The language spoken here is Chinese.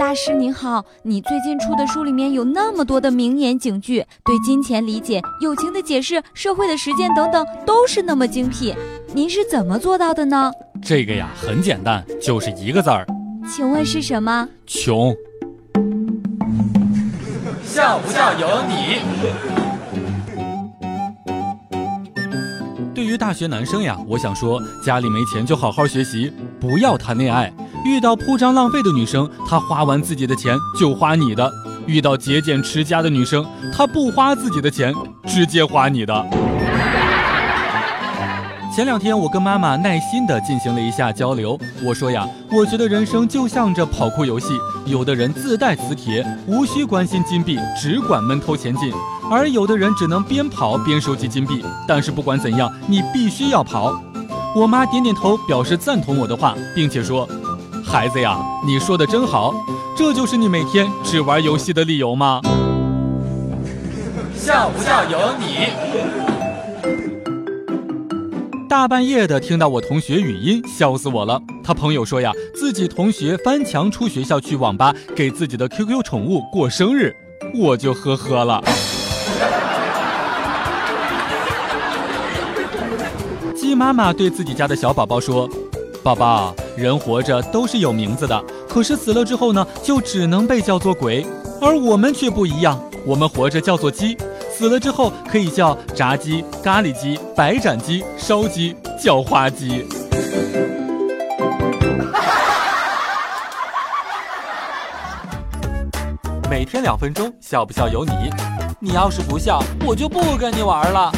大师您好，你最近出的书里面有那么多的名言警句，对金钱理解、友情的解释、社会的实践等等，都是那么精辟。您是怎么做到的呢？这个呀，很简单，就是一个字儿。请问是什么？穷。笑不笑由你。对于大学男生呀，我想说，家里没钱就好好学习，不要谈恋爱。遇到铺张浪费的女生，她花完自己的钱就花你的；遇到节俭持家的女生，她不花自己的钱，直接花你的。前两天我跟妈妈耐心地进行了一下交流，我说呀，我觉得人生就像这跑酷游戏，有的人自带磁铁，无需关心金币，只管闷头前进；而有的人只能边跑边收集金币，但是不管怎样，你必须要跑。我妈点点头表示赞同我的话，并且说。孩子呀，你说的真好，这就是你每天只玩游戏的理由吗？笑不笑由你。大半夜的听到我同学语音，笑死我了。他朋友说呀，自己同学翻墙出学校去网吧给自己的 QQ 宠物过生日，我就呵呵了。鸡妈妈对自己家的小宝宝说：“宝宝。”人活着都是有名字的，可是死了之后呢，就只能被叫做鬼。而我们却不一样，我们活着叫做鸡，死了之后可以叫炸鸡、咖喱鸡、白斩鸡、烧鸡、叫花鸡。每天两分钟，笑不笑由你。你要是不笑，我就不跟你玩了。